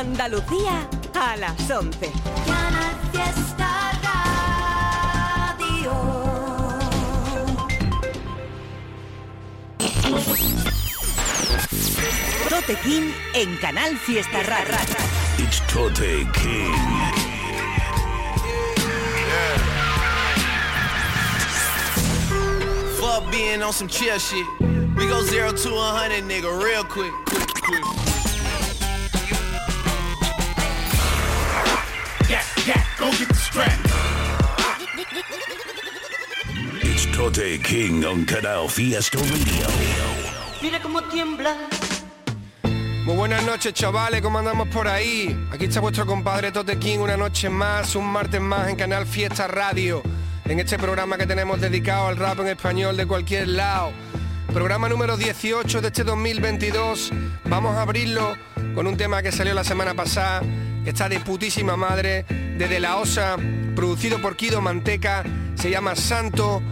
Andalucía a las 11. Canal Fiesta Radio. Tote King en Canal Fiesta Radio. It's Tote King. Fuck being on some chill shit. We go zero to a hundred, nigga, real quick. quick, quick. Tote King on Canal Fiesta Radio. Mira cómo tiembla. Muy buenas noches, chavales, ¿cómo andamos por ahí? Aquí está vuestro compadre Tote King, una noche más, un martes más en Canal Fiesta Radio, en este programa que tenemos dedicado al rap en español de cualquier lado. Programa número 18 de este 2022. Vamos a abrirlo con un tema que salió la semana pasada, que está de putísima madre, de De La Osa, producido por Kido Manteca, se llama Santo.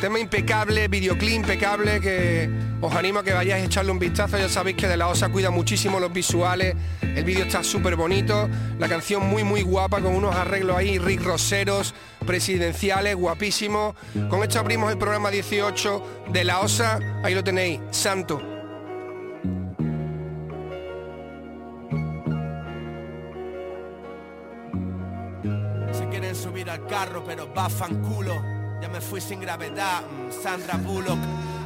Tema impecable, videoclip impecable, que os animo a que vayáis a echarle un vistazo. Ya sabéis que De La Osa cuida muchísimo los visuales. El vídeo está súper bonito. La canción muy, muy guapa, con unos arreglos ahí, Rick Roseros, presidenciales, guapísimos. Con esto abrimos el programa 18 de La Osa. Ahí lo tenéis, Santo. Se quieren subir al carro, pero va fanculo. Ya me fui sin gravedad, mm, Sandra Bullock.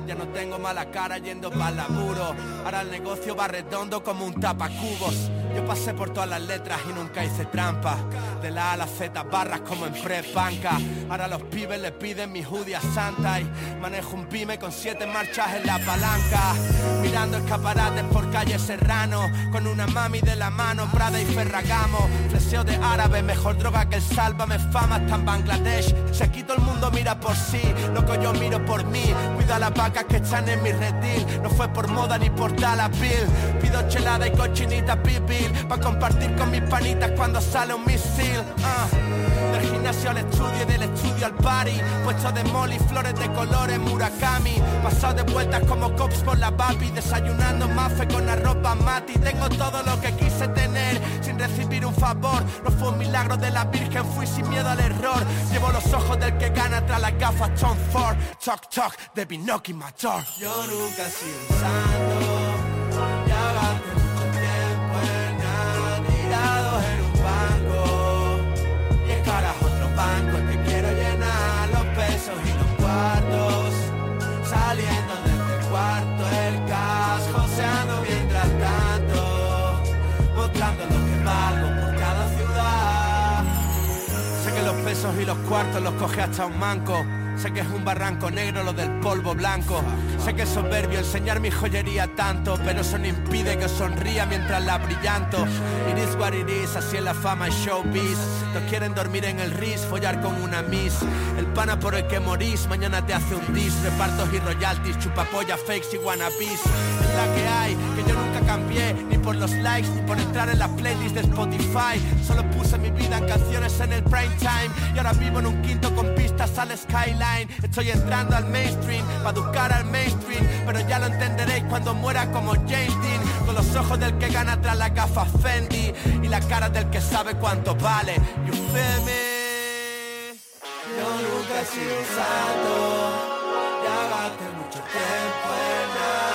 Ya no tengo mala cara yendo para laburo. Ahora el negocio va redondo como un tapacubos. Yo pasé por todas las letras y nunca hice trampa. De la A la Z barras como en pre-banca. Ahora los pibes le piden mi judía santa y manejo un pyme con siete marchas en la palanca. Mirando escaparates por calle Serrano. Con una mami de la mano, Prada y Ferragamo. Flexeo de árabe, mejor droga que el sálvame fama hasta en Bangladesh. Si aquí todo el mundo mira por sí, loco yo miro por mí. Cuida las vacas que están en mi redil. No fue por moda ni por piel. Pido chelada y cochinita pipi Pa' compartir con mis panitas cuando sale un misil. Ah. Del gimnasio al estudio y del estudio al party. Puesto de molly, flores de colores, murakami. Pasado de vueltas como cops por la papi. Desayunando mafe con la ropa mati. Tengo todo lo que quise tener sin recibir un favor. No fue un milagro de la virgen, fui sin miedo al error. Llevo los ojos del que gana tras las gafas Tom Ford. Talk talk de Yo nunca he sido un santo Ya gasté mucho tiempo en nada Tirados en un banco. Y es carajo otro banco que quiero llenar Los pesos y los cuartos. Saliendo desde el cuarto el cash Joseando mientras tanto Mostrando lo que valgo por cada ciudad. Sé que los pesos y los cuartos los coge hasta un manco Sé que es un barranco negro lo del polvo blanco. Sé que es soberbio enseñar mi joyería tanto Pero eso no impide que sonría mientras la brillanto. It is what it is, así es la fama y showbiz. Todos quieren dormir en el RIS, follar con una miss. El pana por el que morís, mañana te hace un dis. Repartos y royalties, chupapolla, fakes y wannabes. Es la que hay, que yo nunca cambié por los likes, ni por entrar en la playlist de Spotify. Solo puse mi vida en canciones en el prime time. Y ahora vivo en un quinto con pistas al skyline. Estoy entrando al mainstream, para educar al mainstream. Pero ya lo entenderéis cuando muera como James Dean. Con los ojos del que gana tras la gafa Fendi. Y la cara del que sabe cuánto vale. You feel me? Yo nunca he sido santo. Ya mucho tiempo en nada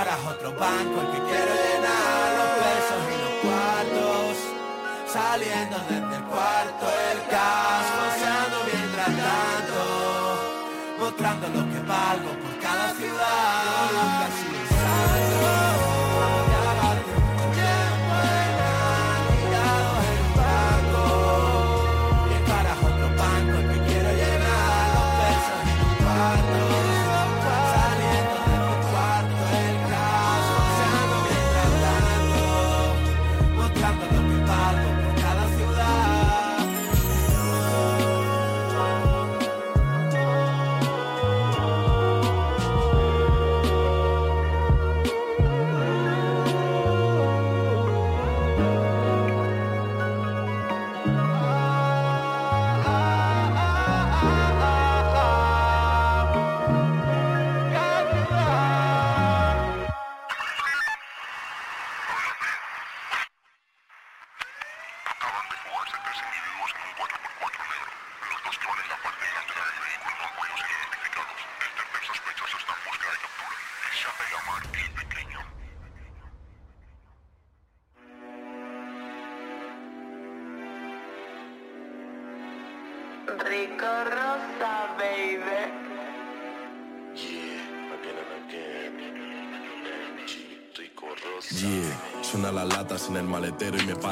Carajo otro banco el que quiero llenar Los pesos y los cuartos. Saliendo desde el cuarto el cash Joseando mientras tanto. Mostrando lo que valgo por cada ciudad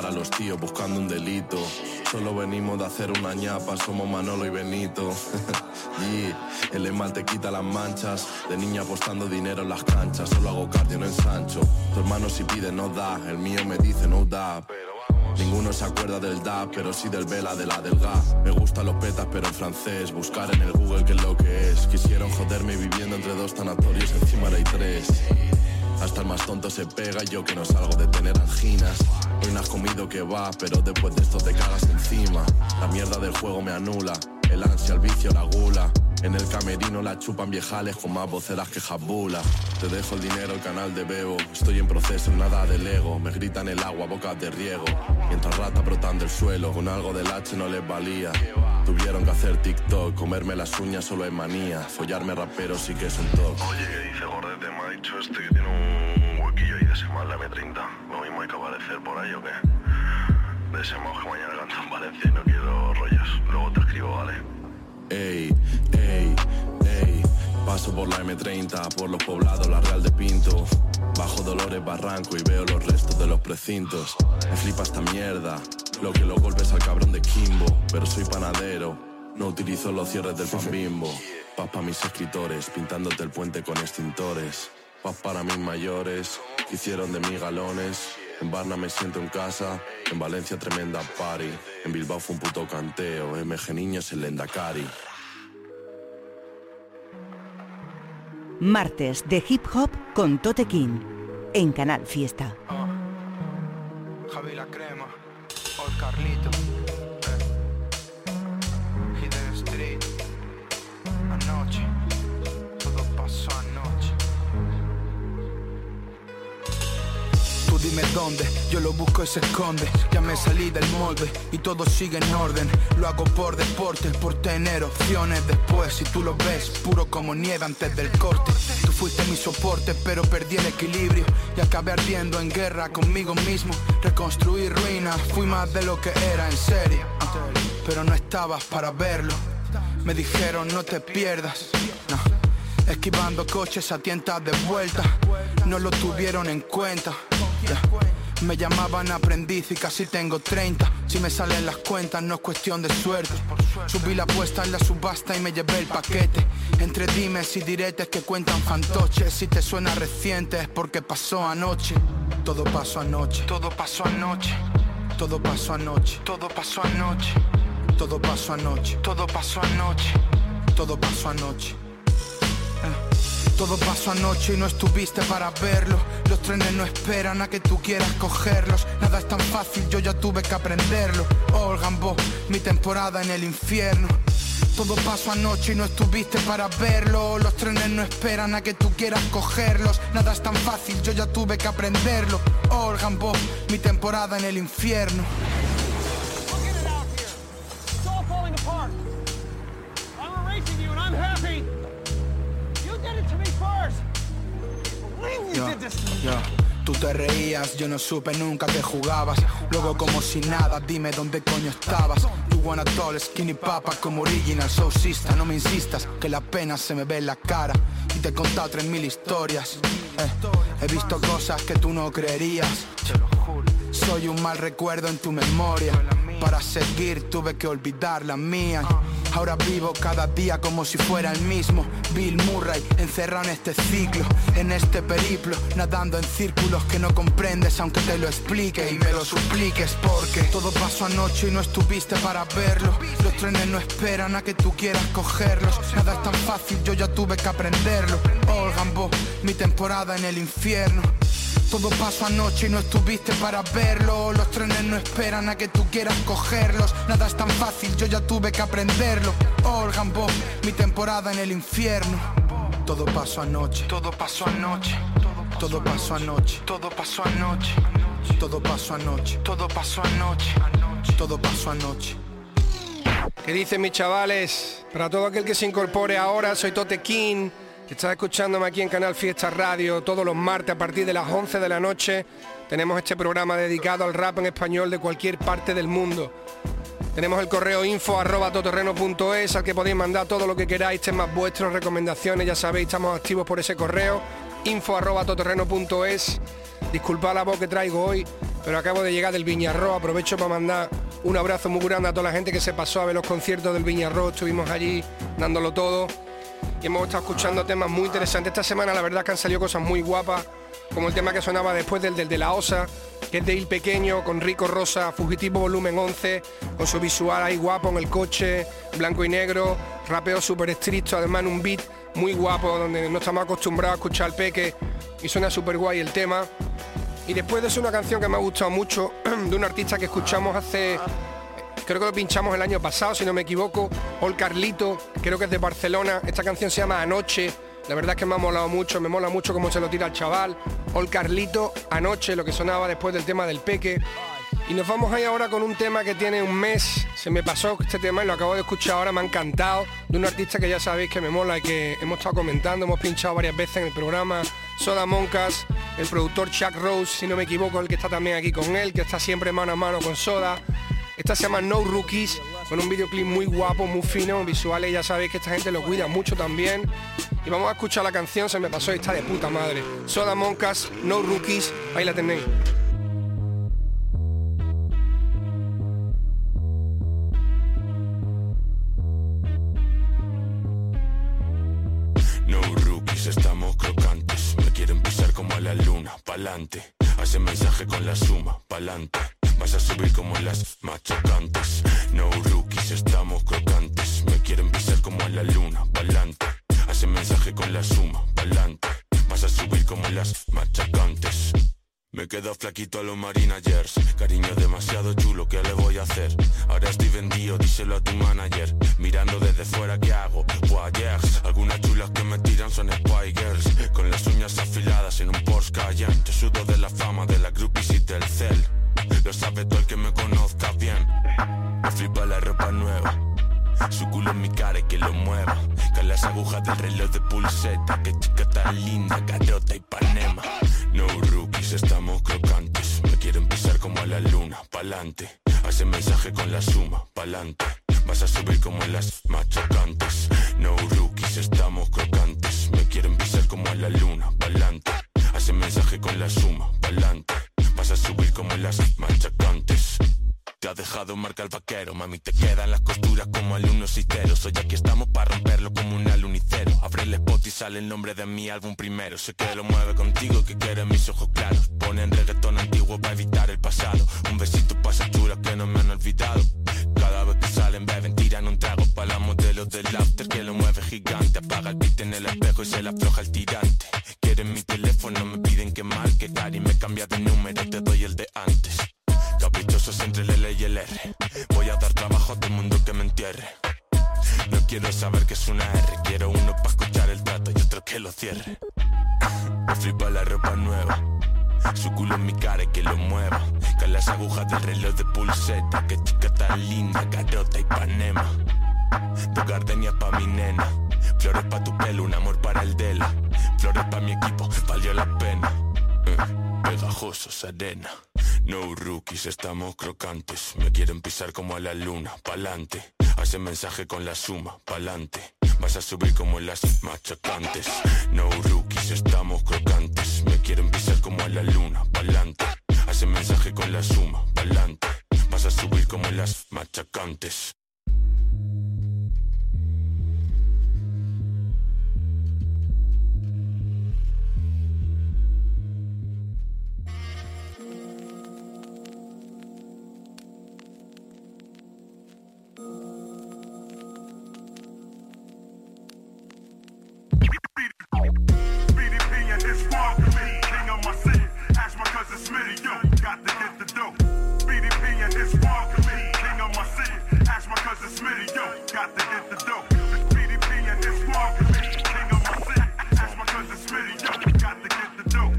para los tíos buscando un delito. Solo venimos de hacer una ñapa, somos Manolo y Benito. yeah, el esmalte quita las manchas, de niña apostando dinero en las canchas. Solo hago cardio, no ensancho. Tu hermano si pide no da, el mío me dice no da. Ninguno se acuerda del DAP, pero sí del vela de la del gas. Me gustan los petas, pero en francés. Buscar en el Google qué es lo que es. Quisieron joderme viviendo entre dos tanatorios, encima hay tres. Hasta el más tonto se pega y yo que no salgo de tener anginas. Hoy no has comido que va, pero después de esto te cagas encima. La mierda del juego me anula. El ansia, el vicio, la gula. En el camerino la chupan viejales con más voceras que jabula. Te dejo el dinero, el canal de Bebo. Estoy en proceso, nada de Lego. Me gritan el agua, bocas de riego. Mientras rata brotando el suelo, con algo del H no les valía. Tuvieron que hacer TikTok, comerme las uñas solo es manía. Follarme rapero sí que es un toque. Oye, ¿qué dice Gordete? Me ha dicho este que tiene un huequillo ahí de semana la M30. Lo mismo hay que aparecer por ahí o qué. De ese modo que mañana canto en Valencia y no quiero rollos. Luego te escribo, ¿vale? Ey, ey, ey. Paso por la M30, por los poblados, la Real de Pinto. Bajo Dolores Barranco y veo los restos de los precintos. Me flipa esta mierda. Lo que los golpes al cabrón de Kimbo. Pero soy panadero. No utilizo los cierres del pan bimbo. Paz para mis escritores, pintándote el puente con extintores. Paz para mis mayores, que hicieron de mí galones. En Barna me siento en casa, en Valencia tremenda party. En Bilbao fue un puto canteo, MG Niños en Lendakari. Martes de hip hop con Tote King en Canal Fiesta. Javi la crema, Old Carlito, dime dónde, yo lo busco y se esconde. Ya me salí del molde y todo sigue en orden. Lo hago por deporte, por tener opciones después. Si tú lo ves, puro como nieve antes del corte. Tú fuiste mi soporte, pero perdí el equilibrio. Y acabé ardiendo en guerra conmigo mismo. Reconstruir ruinas, fui más de lo que era en serio. Pero no estabas para verlo. Me dijeron no te pierdas. Esquivando coches a tientas de vuelta. No lo tuvieron en cuenta. Me llamaban aprendiz y casi tengo 30 Si me salen las cuentas no es cuestión de suerte. Subí la apuesta en la subasta y me llevé el paquete. Entre dimes y diretes que cuentan fantoches. Si te suena reciente es porque pasó anoche. Todo pasó anoche. Todo pasó anoche. Todo pasó anoche. Todo pasó anoche. Todo pasó anoche. Todo pasó anoche. Todo pasó anoche todo pasó anoche y no estuviste para verlo. Los trenes no esperan a que tú quieras cogerlos. Nada es tan fácil, yo ya tuve que aprenderlo. Oh, Gambo, mi temporada en el infierno. Todo pasó anoche y no estuviste para verlo. Los trenes no esperan a que tú quieras cogerlos. Nada es tan fácil, yo ya tuve que aprenderlo. Oh, Gambo, mi temporada en el infierno. Tú te reías, yo no supe nunca que jugabas. Luego como si nada, dime dónde coño estabas. You wanna tall, skinny papa como original sousista. No me insistas, que la pena se me ve en la cara. Y te he contado tres mil historias. Eh, he visto cosas que tú no creerías. Soy un mal recuerdo en tu memoria. Para seguir tuve que olvidar la mía. Ahora vivo cada día como si fuera el mismo. Bill Murray, encerrado en este ciclo, en este periplo, nadando en círculos que no comprendes, aunque te lo explique y me lo supliques. Porque todo pasó anoche y no estuviste para verlo. Los trenes no esperan a que tú quieras cogerlos. Nada es tan fácil, yo ya tuve que aprenderlo. Oh, Gambo, mi temporada en el infierno. Todo pasó anoche y no estuviste para verlo. Los trenes no esperan a que tú quieras cogerlos. Nada es tan fácil, yo ya tuve que aprenderlo. Oh, Gambo, mi temporada en el infierno. Todo pasó anoche. Todo pasó anoche. Todo pasó anoche. Todo pasó anoche. Todo pasó anoche. Todo pasó anoche. Todo pasó anoche. ¿Qué dicen mis chavales? Para todo aquel que se incorpore ahora, soy Tote King. Estás escuchándome aquí en Canal Fiesta Radio todos los martes a partir de las 11 de la noche. Tenemos este programa dedicado al rap en español de cualquier parte del mundo. Tenemos el correo info arroba totorreno.es al que podéis mandar todo lo que queráis, temas vuestros, recomendaciones, ya sabéis, estamos activos por ese correo info arroba. Disculpad la voz que traigo hoy, pero acabo de llegar del Viñarro. Aprovecho para mandar un abrazo muy grande a toda la gente que se pasó a ver los conciertos del Viñarro. Estuvimos allí dándolo todo y hemos estado escuchando temas muy interesantes. Esta semana la verdad que han salido cosas muy guapas, como el tema que sonaba después del, del de la Osa, que es de Il Pequeño, con Rico Rosa, Fugitivo Volumen 11, con su visual ahí guapo en el coche, blanco y negro, rapeo súper estricto, además en un beat muy guapo, donde no estamos acostumbrados a escuchar peque y suena súper guay el tema. Y después de eso una canción que me ha gustado mucho, de un artista que escuchamos hace creo que lo pinchamos el año pasado, si no me equivoco, Ol Carlito, creo que es de Barcelona, esta canción se llama Anoche, la verdad es que me ha molado mucho, me mola mucho cómo se lo tira el chaval, Ol Carlito, Anoche, lo que sonaba después del tema del peque. Y nos vamos ahí ahora con un tema que tiene un mes, se me pasó este tema y lo acabo de escuchar ahora, me ha encantado, de un artista que ya sabéis que me mola y que hemos estado comentando, hemos pinchado varias veces en el programa, Soda Moncas, el productor Chuck Rose, si no me equivoco, el que está también aquí con él, que está siempre mano a mano con Soda. Esta se llama No Rookies, con un videoclip muy guapo, muy fino, visuales, ya sabéis que esta gente lo cuida mucho también. Y vamos a escuchar la canción, se me pasó y está de puta madre. Soda Moncas, No Rookies, ahí la tenéis. No rookies, estamos crocantes. Me quieren pisar como a la luna, pa'lante. Hace mensaje con la suma, pa'lante. Vas a subir como las machacantes. No rookies, estamos crocantes. Me quieren pisar como a la luna, pa'lante. Hace mensaje con la suma, pa'lante. Vas a subir como las machacantes. Me quedo flaquito a los marinagers Cariño demasiado chulo, ¿qué le voy a hacer? Ahora estoy vendido, díselo a tu manager Mirando desde fuera, ¿qué hago? Voyeurs Algunas chulas que me tiran son Spy Girls Con las uñas afiladas en un Porsche Cayenne Yo sudo de la fama de la groupies y del cel Lo sabe todo el que me conozca bien. Me flipa la ropa nueva. Su culo en mi cara y que lo mueva. Con las agujas del reloj de pulseta. Que chica tan linda, garota y panema. No rookies, estamos crocantes. Me quieren pisar como a la luna, pa'lante. Hace mensaje con la suma, pa'lante. Vas a subir como las machacantes. No rookies, estamos crocantes. Me quieren pisar como a la luna, pa'lante. Hace mensaje con la suma, pa'lante Vas a subir como las machacantes te ha dejado marca el vaquero, mami, te quedan las costuras como alumnos cisteros. Hoy aquí estamos para romperlo como un alunicero. Abre el spot y sale el nombre de mi álbum primero. Sé que lo mueve contigo, que quiere mis ojos claros. Ponen reggaetón antiguo para evitar el pasado. Un besito pa' esas chulas que no me han olvidado. Cada vez que salen beben, tiran un trago para la modelo del after que lo mueve gigante. Apaga el beat en el espejo y se le afloja el tirante. Quieren mi teléfono, me piden que marque y me cambia de número, te doy el de antes. Caprichosos entre el L y el R. Voy a dar trabajo a todo el mundo que me entierre. No quiero saber que es una R. Quiero uno para escuchar el trato y otro que lo cierre. Me flipa la ropa nueva. Su culo en mi cara y que lo mueva. Con las agujas del reloj de pulseta. Que chica tan linda, garota y panema. Dos gardenias pa' mi nena. Flores pa' tu pelo, un amor para el Dela. Flores pa' mi equipo, valió la pena. Pegajosos, arena. No rookies, estamos crocantes. Me quieren pisar como a la luna, pa'lante. Hace mensaje con la suma, pa'lante. Vas a subir como las machacantes. No rookies, estamos crocantes. Me quieren pisar como a la luna, pa'lante. Hace mensaje con la suma, pa'lante. Vas a subir como las machacantes. Yo. Got to get the dough. BDP and his squad to me. King of my city. Ask my cousin Smitty, yo. Got to get the dough. BDP and his squad to me. King of my city. Ask my cousin Smitty, yo. Got to get the dough.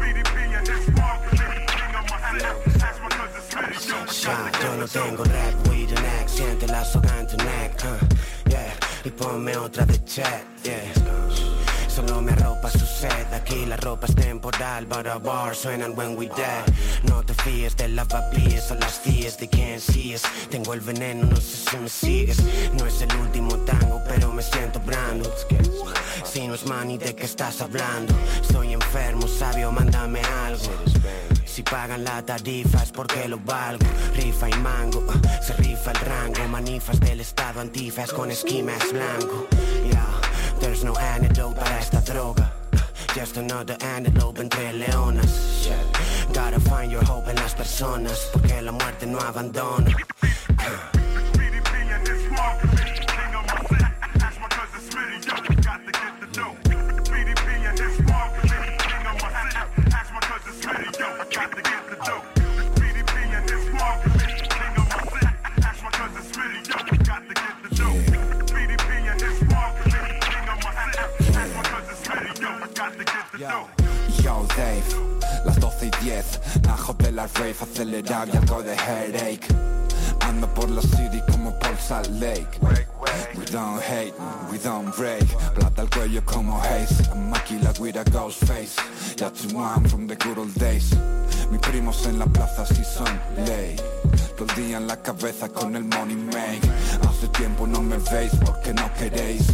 BDP and his squad to me. King of my city. Ask my cousin Smitty, yo. Ya, yo no tengo rap with an accent, la soga en tu neck, uh, yeah. Y ponme otra de chat, yeah. Aquí la ropa es temporal, but our bars suenan when we die. No te fíes de lavapiés o las fíes de quien sigues. Tengo el veneno, no sé si me sigues. No es el último tango, pero me siento brando. Si no es money, ¿de qué estás hablando? Estoy enfermo, sabio, mándame algo. Si pagan la tarifa es porque lo valgo Rifa y mango, uh, se rifa el rango Manifas del estado antifas con esquimas blanco there's no antidote para esta droga. Just another antelope entre leonas. Gotta find your hope en las personas Porque la muerte no abandona Las 12 y 10 Ajo de la rave, acelerar y algo de headache. Ando por la city como por Salt Lake. We don't hate, we don't break Plata al cuello como Haze. Maquila with a ghost face Ya one from the good old days. Mis primos en la plaza sí son ley. Todo día en la cabeza con el money make Hace tiempo no me veis porque no queréis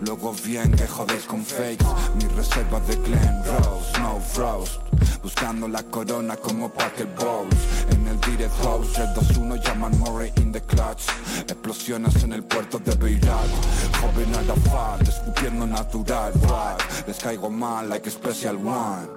Luego bien que jodéis con fakes. Mis reservas de Glen Rose, no roast Buscando la corona como Parker Bowles. En el direct house, Red 2-1 llaman Murray in the clutch. Explosiones en el puerto de Beirut. Joven Arafat, escupiendo natural Right, les caigo mal like Special One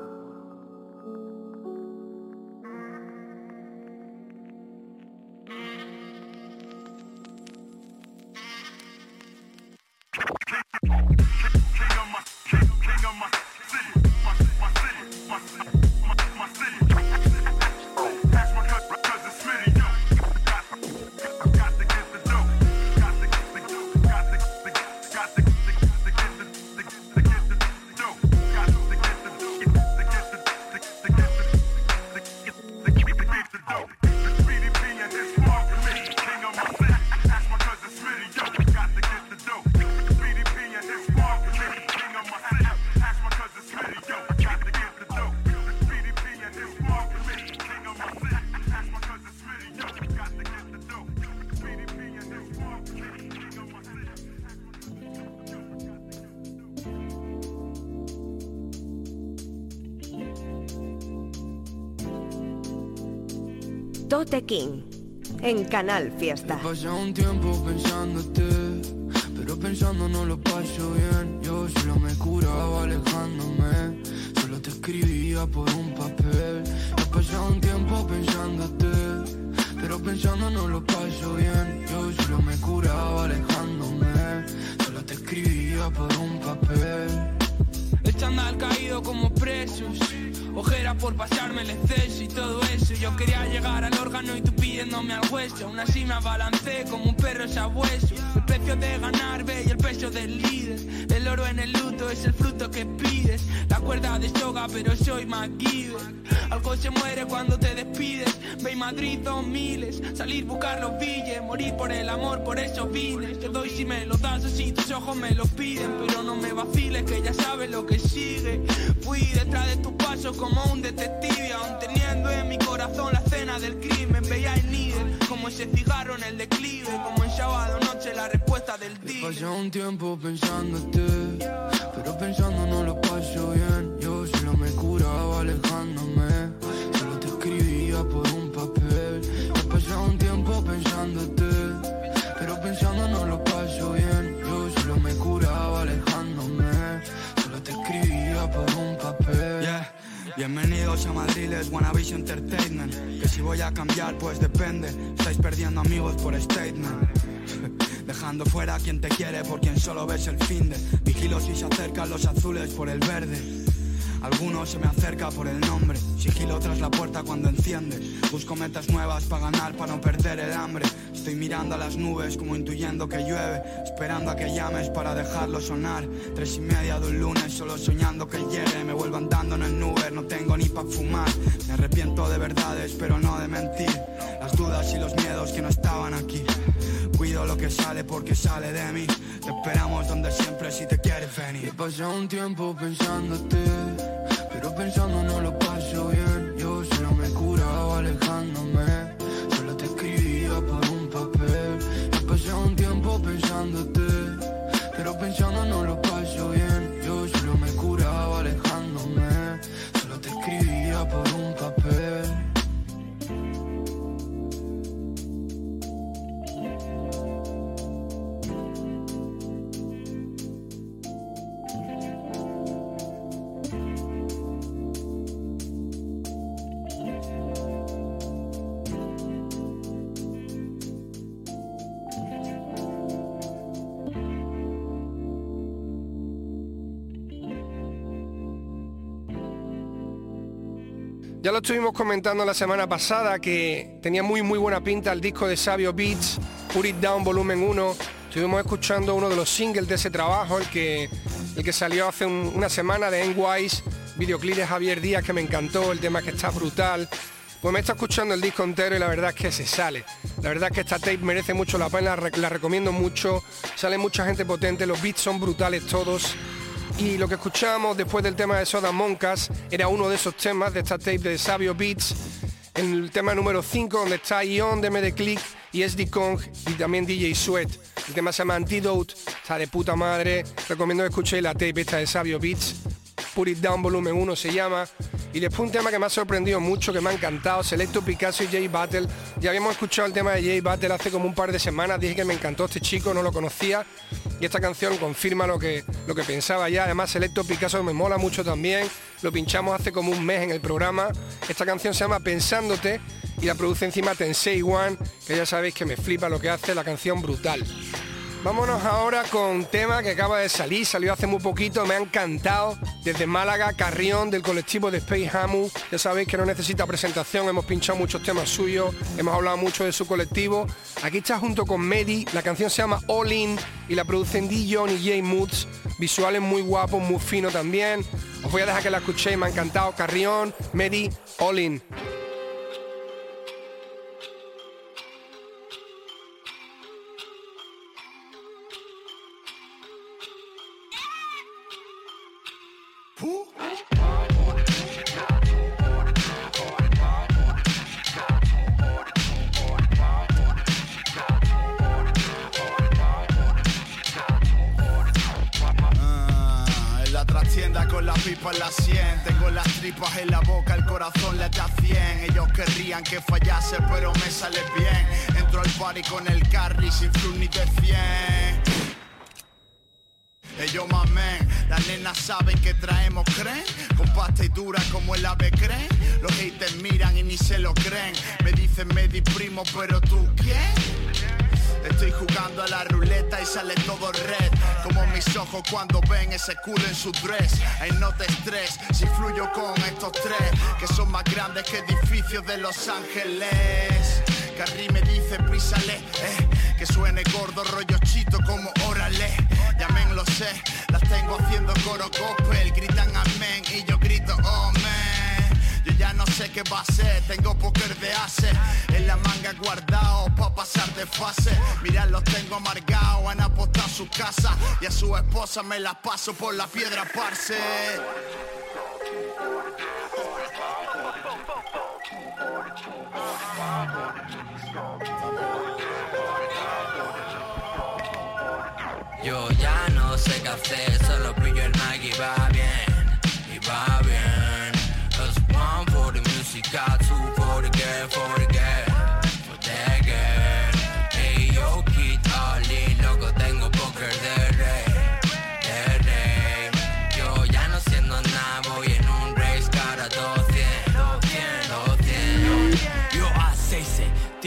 King, en Canal Fiesta. He pasado un tiempo pensándote, pero pensando no lo paso bien. Yo solo me curaba alejándome, solo te escribía por un papel. He pasado un tiempo pensándote, pero pensando no lo paso bien. Yo solo me curaba alejándome, solo te escribía por un papel. Estándar caído como presos Ojeras por pasarme el exceso y todo eso. Yo quería llegar al órgano y tú pidiéndome al hueso. Aún así me abalancé como un perro sabueso. El precio de ganar, ve, y el peso del líder El oro en el luto es el fruto que pides. La cuerda de soga pero soy MacGyver Algo se muere cuando te despides. Ve Madrid dos miles. Salir buscar los billes Morir por el amor, por eso vine. Te doy si me lo das así tus ojos me lo piden. Pero no me vaciles que ya sabes lo que sigue. Fui detrás de tus pasos como un detective. Aún en mi corazón la escena del crimen Veía el líder como ese cigarro en el declive Como en sábado noche la respuesta del día pasado un tiempo pensándote, pero pensando no lo paso bien. Yo solo me curaba alejándome, solo te escribía por un papel. Pasado un tiempo pensándote, pero pensando no lo paso Bienvenidos a Madrid, es WannaVision Entertainment. Que si voy a cambiar, pues depende. Estáis perdiendo amigos por statement. Dejando fuera a quien te quiere por quien solo ves el fin de. Vigilo si se acercan los azules por el verde. Alguno se me acerca por el nombre. Sigilo tras la puerta cuando enciende. Busco metas nuevas para ganar, para no perder el hambre. Estoy mirando a las nubes como intuyendo que llueve. Esperando a que llames para dejarlo sonar. Tres y media de un lunes, solo soñando que llegue. Me vuelvo andando en el Uber, no tengo ni pa' fumar. Me arrepiento de verdades, pero no de mentir. Las dudas y los miedos que no estaban aquí. Cuido lo que sale porque sale de mí. Te esperamos donde siempre si te quieres venir. He pasado un tiempo pensándote, pero pensando no lo paso bien. Yo solo me curaba alejándome, solo te escribía por un papel. He pasado un tiempo pensándote, Ya lo estuvimos comentando la semana pasada que tenía muy muy buena pinta el disco de Sabio Beats, Put It Down Volumen 1. Estuvimos escuchando uno de los singles de ese trabajo, el que, el que salió hace un- una semana de N-Wise, videoclip de Javier Díaz que me encantó, el tema que está brutal. Pues me está escuchando el disco entero y la verdad es que se sale. La verdad es que esta tape merece mucho la pena, la recomiendo mucho. Sale mucha gente potente, los beats son brutales todos. Y lo que escuchamos después del tema de Soda Moncas era uno de esos temas de esta tape de Sabio Beats. El tema número 5 donde está Ion de Medeclick y SD Kong y también DJ Sweat. El tema se llama Antidote, está de puta madre. Recomiendo que escuchéis la tape esta de Sabio Beats. Put It Down Volumen 1 se llama. Y después un tema que me ha sorprendido mucho, que me ha encantado, Selecto Picasso y Jay Battle. Ya habíamos escuchado el tema de Jay Battle hace como un par de semanas, dije que me encantó este chico, no lo conocía. Y esta canción confirma lo que, lo que pensaba ya. Además, Selecto Picasso me mola mucho también. Lo pinchamos hace como un mes en el programa. Esta canción se llama Pensándote y la produce encima Tensei One, que ya sabéis que me flipa lo que hace, la canción brutal. Vámonos ahora con tema que acaba de salir, salió hace muy poquito, me ha encantado. Desde Málaga, Carrión, del colectivo de Space Hamu. Ya sabéis que no necesita presentación, hemos pinchado muchos temas suyos, hemos hablado mucho de su colectivo. Aquí está junto con Medi, la canción se llama All In y la producen Dijon y J Moods. Visuales muy guapos, muy fino también. Os voy a dejar que la escuchéis, me ha encantado. Carrión, Medi, All In. Su dress. Ay no te estrés si fluyo con estos tres Que son más grandes que edificios de Los Ángeles su esposa me la paso por la piedra parce. Yo ya no sé qué hacer, solo pillo el mic y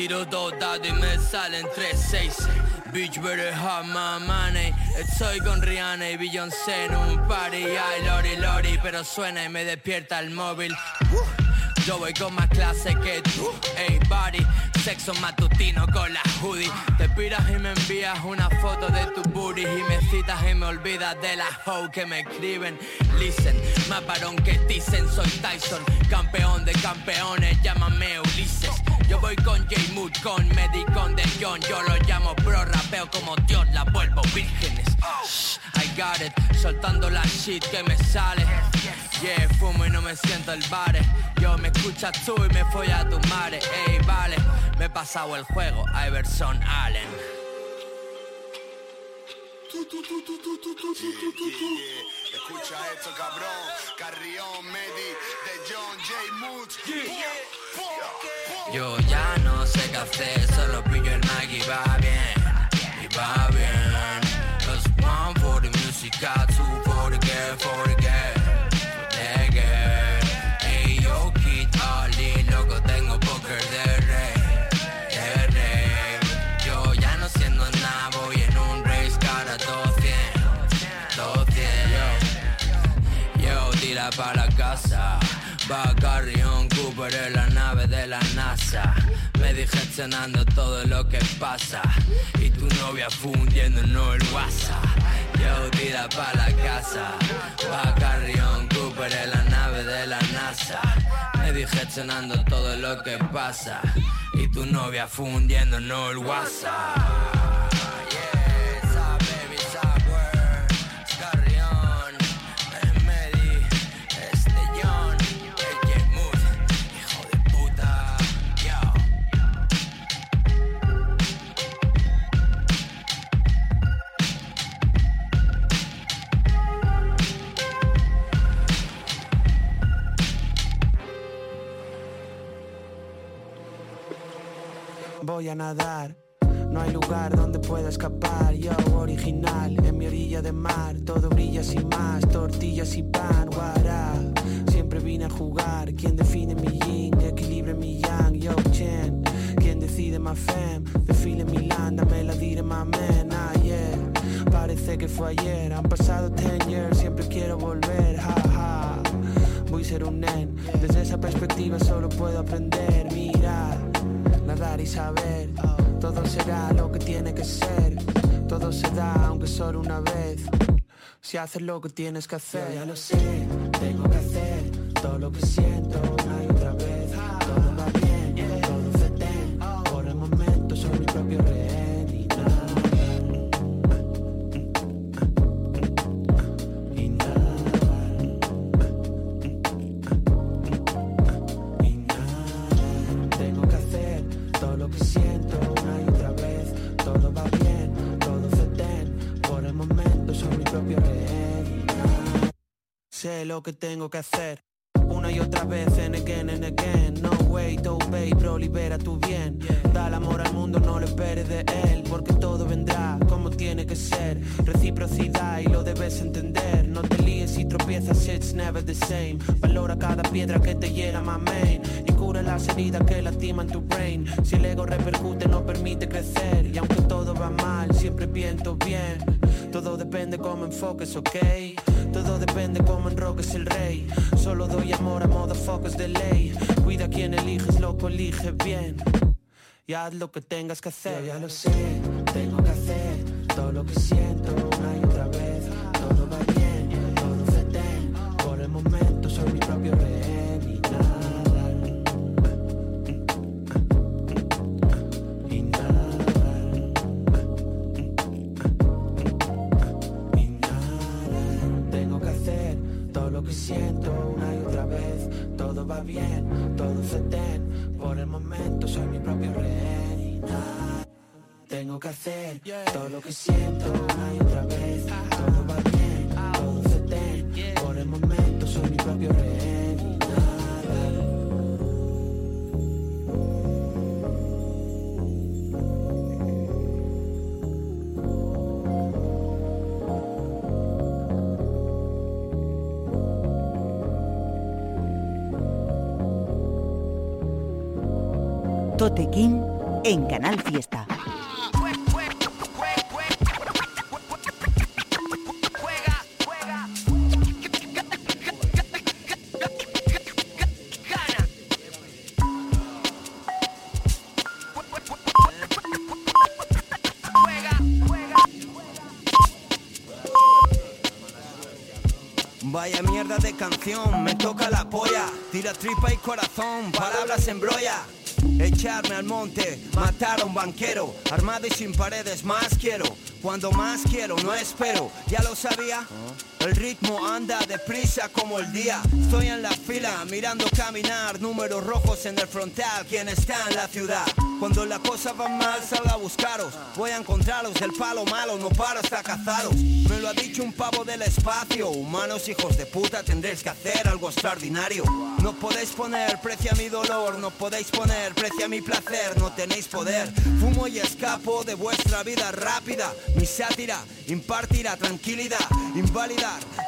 tiro dos dados y me salen tres 6 Bitch better have my money. Estoy con Rihanna y Beyoncé en un party. Ay lori lori pero suena y me despierta el móvil. Yo voy con más clase que tú, hey buddy Sexo matutino con la hoodie. Te piras y me envías una foto de tu booty Y me citas y me olvidas de la hoe que me escriben. Listen, más varón que dicen Soy Tyson, campeón de campeones Llámame Ulises. Yo voy con con Medi, con De John. Yo lo llamo bro, rapeo como Dios La vuelvo vírgenes. Shh, I got it, soltando la shit que me sale Yeah, fumo y no me siento el bare Yo me escuchas tú y me folla a tu madre Ey, vale, me he pasado el juego Iverson Allen Escucha esto, cabrón. Carrión, Medi, de John J. Mood. Yo ya no sé qué hacer, solo Va Carrion Cooper en la nave de la NASA. Me digestionando todo lo que pasa. Y tu novia fundiéndonos el WhatsApp. Yo tira pa' la casa. Va Carrion Cooper en la nave de la NASA. Me digestionando todo lo que pasa. Y tu novia fundiéndonos el WhatsApp Voy a nadar. No hay lugar donde pueda escapar, yo original, en mi orilla de mar, todo brilla sin más, tortillas y pan, guará. Siempre vine a jugar, quien define mi yin, equilibre mi yang, yo chen. Quien decide más fem, define mi land, dame la dire más men, ayer. Parece que fue ayer, han pasado 10 years, siempre quiero volver, jaja. Voy a ser un nen, desde esa perspectiva solo puedo aprender, mirar nadar y saber. Todo será lo que tiene que ser. Todo se da, aunque solo una vez. Si haces lo que tienes que hacer, ya lo sé. Tengo que hacer todo lo que siento Sé lo que tengo que hacer. Una y otra vez, and again and again. No wait, obey, bro, libera tu bien. Da el amor al mundo, no lo esperes de él Porque todo vendrá como tiene que ser. Reciprocidad y lo debes entender. No te líes y tropiezas, it's never the same. Valora cada piedra que te llega más main. Y cura las heridas que lastiman tu brain. Si el ego repercute, no permite crecer. Y aunque todo va mal, siempre pienso bien. Todo depende cómo enfoques, ok Todo depende cómo enroques el rey. Solo doy amor a motherfuckers de ley. Cuida a quien eliges, loco, elige bien. Y haz lo que tengas que hacer. Yo ya lo sé, tengo que hacer Todo lo que siento Por el momento soy mi propio rehén y nada Tengo que hacer todo lo que siento una y otra vez Todo va bien, todo se ten Por el momento soy mi propio rehén en Canal Fiesta. Vaya mierda de canción, me toca la polla, tira tripa y corazón, palabras embrolla. Echarme al monte, matar a un banquero, armado y sin paredes, más quiero. Cuando más quiero, no espero, ya lo sabía. El ritmo anda deprisa como el día. Estoy en la fila, mirando caminar, números rojos en el frontal. ¿Quién está en la ciudad? Cuando la cosa va mal, salga a buscaros. Voy a encontraros, el palo malo, no paro hasta cazaros. Me lo ha dicho un pavo del espacio. Humanos hijos de puta, tendréis que hacer algo extraordinario. No podéis poner precio a mi dolor, no podéis poner precio a mi placer, no tenéis poder. Fumo y escapo de vuestra vida rápida. Mi sátira impartirá tranquilidad,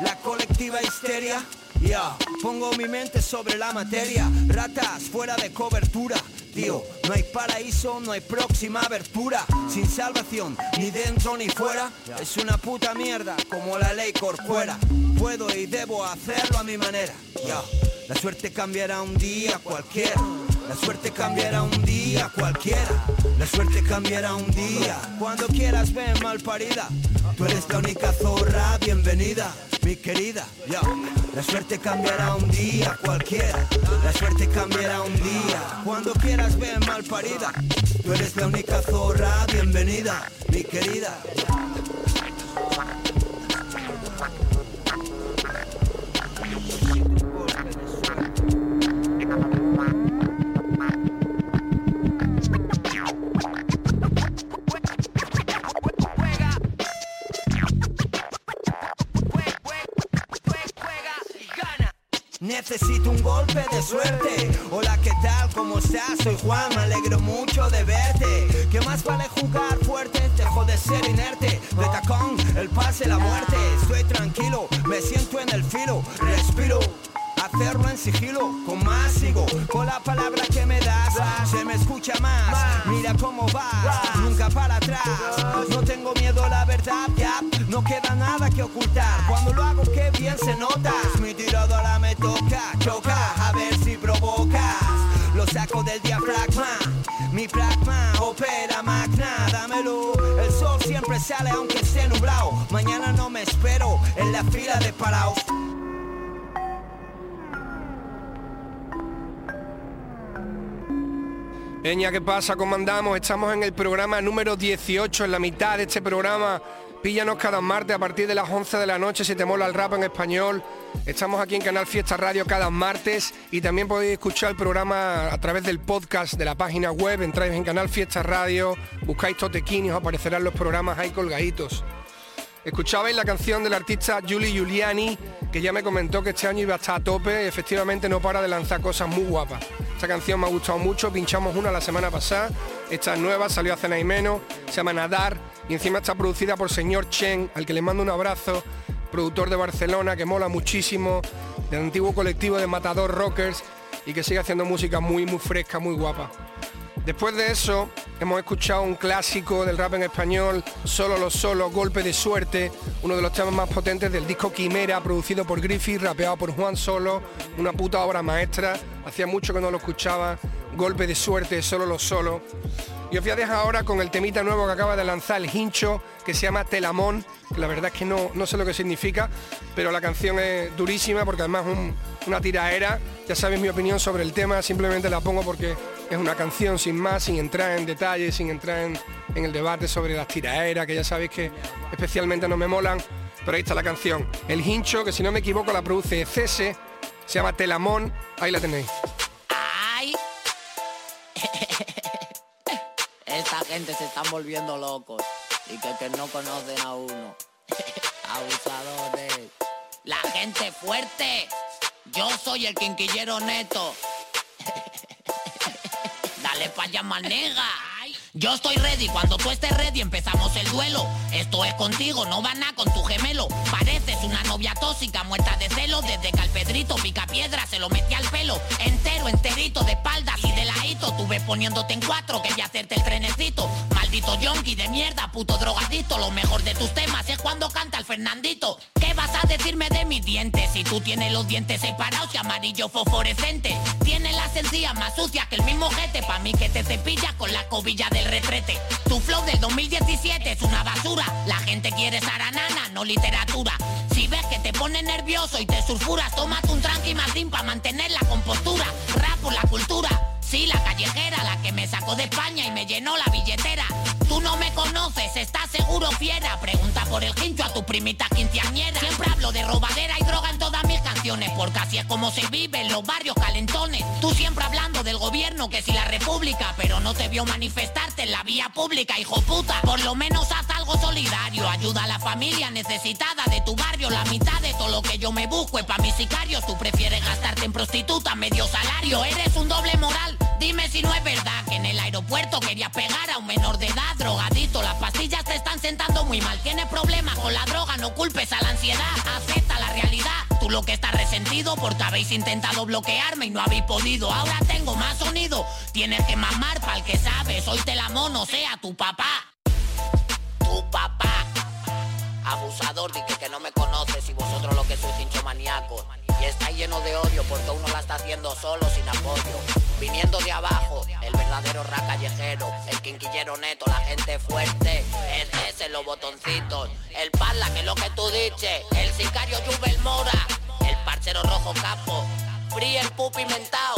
la colectiva histeria. Ya, pongo mi mente sobre la materia, ratas fuera de cobertura. Tío, no hay paraíso, no hay próxima abertura, sin salvación, ni dentro ni fuera. Es una puta mierda, como la ley corcuera. Puedo y debo hacerlo a mi manera. Ya, la suerte cambiará un día cualquiera. La suerte cambiará un día cualquiera. La suerte cambiará un día. Cuando quieras ven mal parida. Tú eres la única zorra, bienvenida, mi querida. La suerte cambiará un día cualquiera. La suerte cambiará un día. Cuando quieras ven mal parida. Tú eres la única zorra, bienvenida, mi querida. Necesito un golpe de suerte. Hola, ¿qué tal? ¿Cómo estás? Soy Juan, me alegro mucho de verte. ¿Qué más vale jugar fuerte? Dejo de ser inerte. De tacón, el pase, la muerte. Estoy tranquilo, me siento en el filo, respiro. Hacerlo en sigilo, con más sigo, con la palabra que me das, se me escucha más, mira cómo vas, nunca para atrás, no tengo miedo, la verdad, ya, que ocultar, cuando lo hago que bien se nota, mi tiradora me toca, choca, a ver si provocas, lo saco del diafragma, mi pragma opera magna, dámelo, el sol siempre sale aunque esté nublado, mañana no me espero en la fila de paraos. Peña, ¿qué pasa? ¿Cómo andamos? Estamos en el programa número 18, en la mitad de este programa. Píllanos cada martes a partir de las 11 de la noche si te mola el rap en español. Estamos aquí en Canal Fiesta Radio cada martes y también podéis escuchar el programa a través del podcast de la página web. Entráis en Canal Fiesta Radio, buscáis os aparecerán los programas ahí colgaditos. Escuchabais la canción del artista Julie Giuliani, que ya me comentó que este año iba a estar a tope efectivamente no para de lanzar cosas muy guapas. Esta canción me ha gustado mucho, pinchamos una la semana pasada, esta es nueva, salió hace nada y menos, se llama Nadar y encima está producida por señor Chen, al que le mando un abrazo, productor de Barcelona, que mola muchísimo, del antiguo colectivo de Matador Rockers y que sigue haciendo música muy, muy fresca, muy guapa. Después de eso, hemos escuchado un clásico del rap en español, Solo los solos, Golpe de Suerte, uno de los temas más potentes del disco Quimera, producido por Griffith, rapeado por Juan Solo, una puta obra maestra. Hacía mucho que no lo escuchaba, Golpe de Suerte, Solo los solos. Y os voy a dejar ahora con el temita nuevo que acaba de lanzar el Hincho, que se llama Telamón, que la verdad es que no, no sé lo que significa, pero la canción es durísima porque además es un- una tiraera. Ya sabéis mi opinión sobre el tema, simplemente la pongo porque es una canción sin más, sin entrar en detalles, sin entrar en, en el debate sobre las tiraeras, que ya sabéis que especialmente no me molan. Pero ahí está la canción. El Hincho, que si no me equivoco la produce Cese, se llama Telamón, ahí la tenéis. Gente se están volviendo locos y que, que no conocen a uno. Abusadores. La gente fuerte. Yo soy el quinquillero neto. Dale pa' allá, manega. Yo estoy ready, cuando tú estés ready empezamos el duelo. Esto es contigo, no van a con tu gemelo. Pareces una novia tóxica, muerta de celo. Desde que al Pedrito pica piedra se lo metí al pelo. Entero, enterito, de espaldas y de ladito. Tuve poniéndote en cuatro, quería hacerte el trenecito. Maldito yonki de mierda, puto drogadito. Lo mejor de tus temas es cuando canta el Fernandito. ¿Qué vas a decirme de mis dientes? Si tú tienes los dientes separados y amarillo fosforescente. Tienes las encías más sucias que el mismo jete. Pa' mí que te cepillas con la cobilla del retrete. Tu flow del 2017 es una basura. La gente quiere saranana, no literatura. Si ves que te pone nervioso y te sulfuras, tómate un tranqui más para mantener la compostura. Rap por la cultura. Sí, la callejera, la que me sacó de España y me llenó la billetera. Tú no me conoces, ¿estás seguro fiera? Pregunta por el quincho a tu primita quinceañera. Siempre hablo de robadera y droga en porque así es como se vive en los barrios calentones. Tú siempre hablando del gobierno, que si la república, pero no te vio manifestarte en la vía pública, hijo puta. Por lo menos haz algo solidario, ayuda a la familia necesitada de tu barrio. La mitad de todo lo que yo me busco es pa' mis sicarios. Tú prefieres gastarte en prostituta medio salario, eres un doble moral. Dime si no es verdad que en el aeropuerto querías pegar a un menor de edad, drogadito. Las pastillas te están sentando muy mal. Tienes problemas con la droga, no culpes a la ansiedad. Acepta porque habéis intentado bloquearme y no habéis podido. Ahora tengo más sonido. Tienes que mamar para el que sabe. Soy mono, sea tu papá. Tu papá. Abusador, dije que no me conoces y vosotros lo que sois hincho maníaco. Y está lleno de odio porque uno la está haciendo solo, sin apoyo. Viniendo de abajo, el verdadero ra callejero, el quinquillero neto, la gente fuerte. Es ese, los botoncitos. El pala, que es lo que tú dices. El sicario Jubel Mora. El parcero rojo capo. Free el pupi mentao.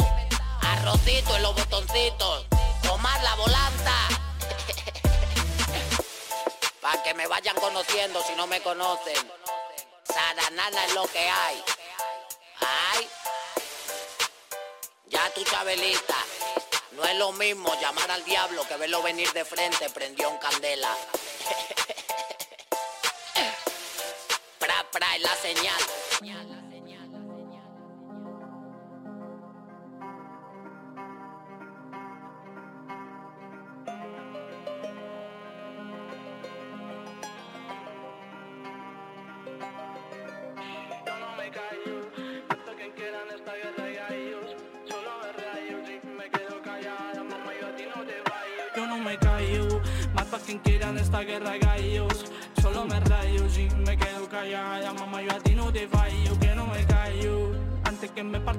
Arrocito en los botoncitos. Tomar la volanta. Pa' que me vayan conociendo si no me conocen. Saranana es lo que hay. Ay. Ya tu chabelita. No es lo mismo llamar al diablo que verlo venir de frente, prendió en candela. pra, pra, es la señal.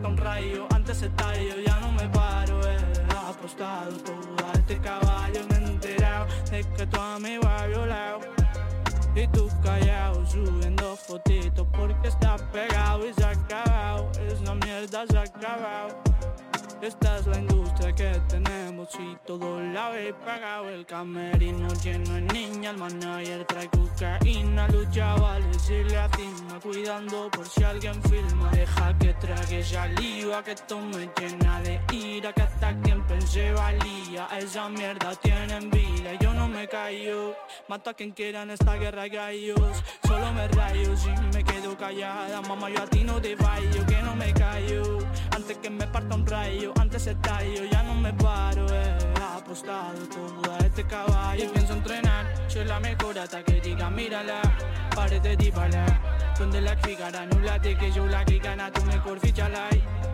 Un rayo, antes se tallo Ya no me paro, he apostado todo a este caballo Me he enterado de que tú a mi barrio lado y tú callado subiendo fotitos porque está pegado y se ha acabado. Esa mierda se ha acabado. Esta es la industria que tenemos y todo la habéis pagado. El camerino lleno de niñas, el manager trae cocaína. Los chavales y la cima cuidando por si alguien filma. Deja que trague saliva, que esto me llena de ira. Que hasta quien pensé valía. Esa mierda tienen vida y yo no me callo. Mato a quien quiera en esta guerra gallos. Solo me rayo si me callada. Mamá, yo a ti no te fallo, que no me callo. Antes que me parta un rayo antes se tallo, ya no me paro, eh. Apostado todo a este caballo. Y pienso entrenar, soy la mejor hasta que diga, mírala, parece dípala. Donde la fijará, no la de que yo la que gana, tu mejor fichala.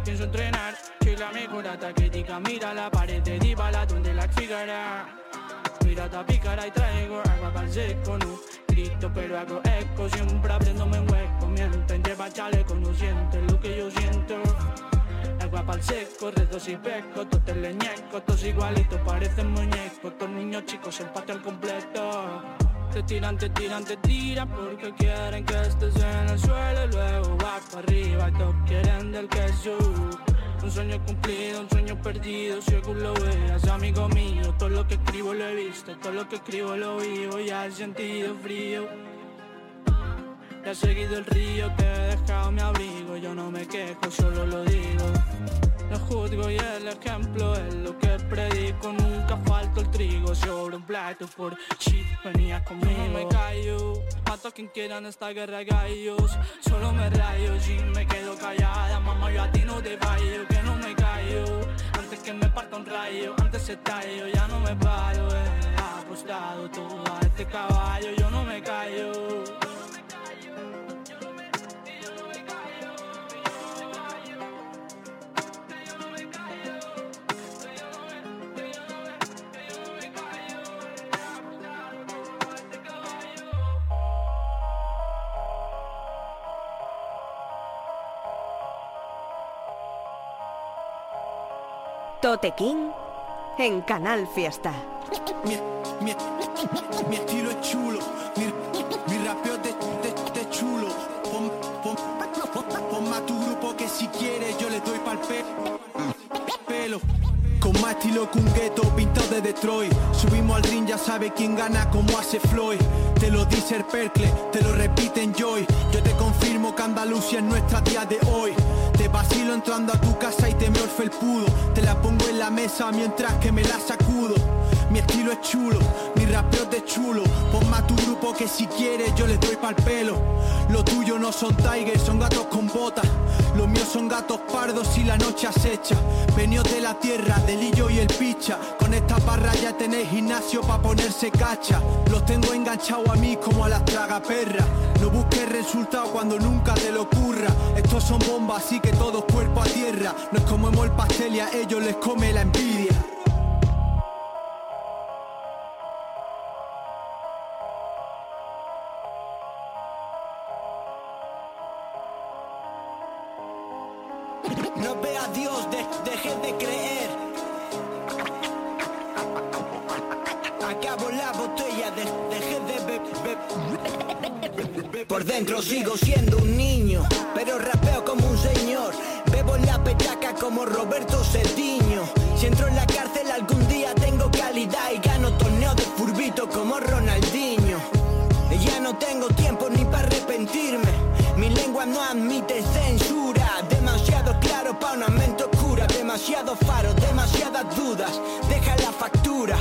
Pienso entrenar, soy la mejor hasta que diga, mírala, parece dípala. Donde la fijará. Mira, pícara y traigo agua para el seco, no pero hago eco. Siempre abriéndome un hueco, mienten, lleva chaleco, no siente lo que yo siento. Agua pa'l seco, redos y pesco, todos leñecos, todos igualitos, parecen muñecos, todos niños chicos, el patio al completo. Te tiran, te tiran, te tiran porque quieren que estés en el suelo y luego vas para arriba y todos quieren del queso. Un sueño cumplido, un sueño perdido, según lo veas, amigo mío. Todo lo que escribo lo he visto, todo lo que escribo lo vivo, ya he sentido frío. Ya he seguido el río que he dejado mi abrigo Yo no me quejo, solo lo digo. No juzgo y el ejemplo es lo que predico Nunca falto el trigo sobre un plato por shit Venía conmigo. No me callo, mato a quien quiera en esta guerra gallos Solo me rayo y me quedo callada Mamá, yo a ti no te fallo, que no me callo. Antes que me parta un rayo, antes se tallo Ya no me paro, he apostado todo a este caballo Yo no me callo Tote King en Canal Fiesta. Mi, mi- mi estilo es chulo, mi, mi rapeo de, de- de chulo. Pon, pon, pon- más tu grupo que si quieres yo le doy pa'l pe- pelo. Con más estilo que un gueto pintado de Detroit Subimos al ring, ya sabe quién gana como hace Floyd Te lo dice el Percle, te lo repiten Joy Yo te confirmo que Andalucía es nuestra día de hoy Te vacilo entrando a tu casa y te me el pudo. Te la pongo en la mesa mientras que me la sacudo mi estilo es chulo, mi rapeo de chulo. Pon más tu grupo que si quieres yo les doy pa'l pelo. Lo tuyo no son tigers, son gatos con botas. Los míos son gatos pardos y la noche acecha. Venidos de la tierra, del lillo y el picha. Con esta barra ya tenéis gimnasio pa' ponerse cacha. Los tengo enganchados a mí como a las tragaperras. No busques resultado cuando nunca te lo ocurra. Estos son bombas así que todos cuerpo a tierra. Nos comemos el pastel y a ellos les come la envidia Dios, de- deje de creer. Acabo la botella, de- dejé de beber. Por dentro sigo siendo un niño, pero rapeo como un señor. Bebo la petaca como Roberto Cediño. Si entro en la cárcel algún día tengo calidad y gano torneo de furbito como Ronaldinho. Ya no tengo tiempo ni para arrepentirme. Mi lengua no admite censura. Dudas. Deja la factura.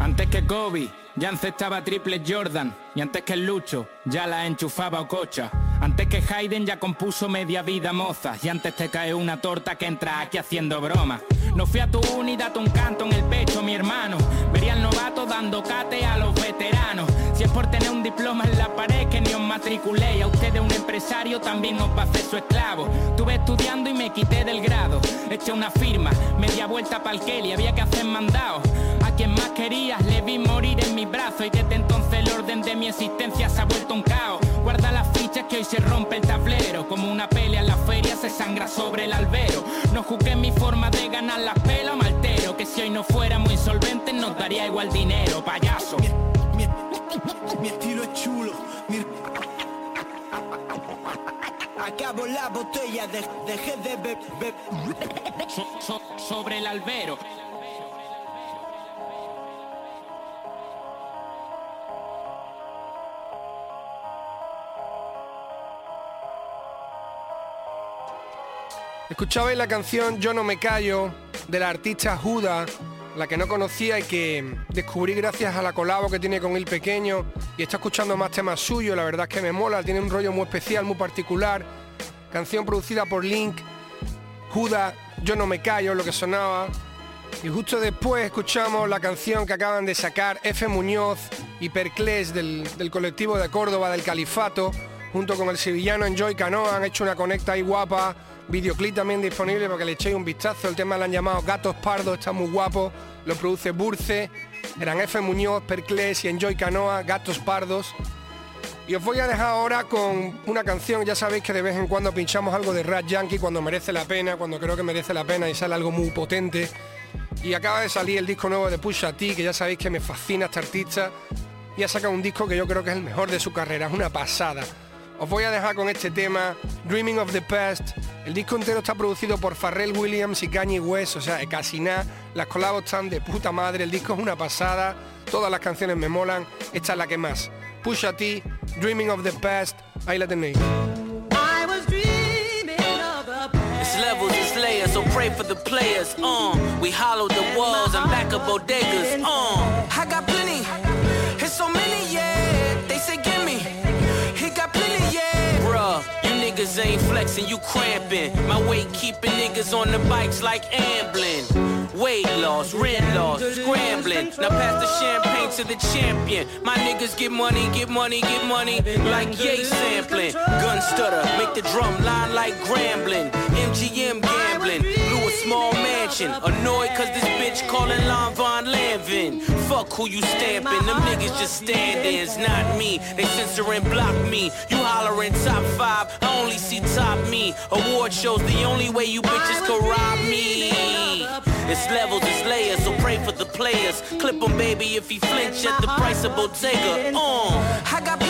Antes que Kobe, ya encestaba triple Jordan. Y antes que el Lucho, ya la enchufaba Ococha. Antes que Hayden ya compuso media vida moza. Y antes te cae una torta que entra aquí haciendo broma. No fui a tu uni, date un canto en el pecho, mi hermano. Vería al novato dando cate a los veteranos. Si es por tener un diploma en la pared que ni os matriculé. Y a ustedes un empresario también os hacer su esclavo. Estuve estudiando y me quité del grado. Eché una firma, media vuelta pa'l Kelly, había que hacer mandado. A quien más querías le vi morir en mis brazos. Y desde entonces el orden de mi existencia se ha vuelto un caos. Guarda las fichas que hoy se rompe el tablero. Como una pelea en la feria se sangra sobre el albero. No juzgué mi forma de ganar las pelas o maltero. Que si hoy no fuéramos insolventes nos daría igual dinero, payaso. Mi, mi estilo es chulo, mi, Acabo la botella, de- dejé de beber. So- so- sobre el albero. Escuchabais la canción Yo no me callo de la artista Juda, la que no conocía y que descubrí gracias a la colabo que tiene con el pequeño y está escuchando más temas suyos, la verdad es que me mola, tiene un rollo muy especial, muy particular. Canción producida por Link, Juda, Yo no me callo, lo que sonaba. Y justo después escuchamos la canción que acaban de sacar F. Muñoz y Perclés del, del colectivo de Córdoba del Califato, junto con el sevillano Enjoy Canoa, han hecho una conecta ahí guapa, videoclip también disponible para que le echéis un vistazo, el tema lo han llamado Gatos Pardos, está muy guapo, lo produce Burce, eran F. Muñoz, Perclés y Enjoy Canoa, Gatos Pardos. Y os voy a dejar ahora con una canción, ya sabéis que de vez en cuando pinchamos algo de Rat Yankee cuando merece la pena, cuando creo que merece la pena y sale algo muy potente. Y acaba de salir el disco nuevo de Pusha T, que ya sabéis que me fascina este artista. Y ha sacado un disco que yo creo que es el mejor de su carrera, es una pasada. Os voy a dejar con este tema, Dreaming of the Past. El disco entero está producido por Pharrell Williams y Kanye West, o sea, casi nada. Las colabos están de puta madre, el disco es una pasada, todas las canciones me molan, esta es la que más. Pusha T, Dreaming of the Past, ahí la tenéis. I was dreaming of a It's levels, it's layers, so pray pray for the players. Uh, we hollowed the walls and back up bodegas. Uh, I got niggas ain't flexing, you cramping. My weight keeping niggas on the bikes like ambling. Weight loss, rent loss, scrambling. Now pass the champagne to the champion. My niggas get money, get money, get money. Like yay sampling. Gun stutter, make the drum line like grambling. MGM gambling. Blew a small mansion. Annoyed cause this bitch calling Lon Von Lanvin. Fuck who you stamping. Them niggas just standing. It's not me. They censor and block me. You hollering top five. I only see top me. Award shows the only way you bitches can rob me. It's levels, it's layers, so pray for the players. Clip Clip 'em, baby, if he flinch at the price of Bottega. Uh, I got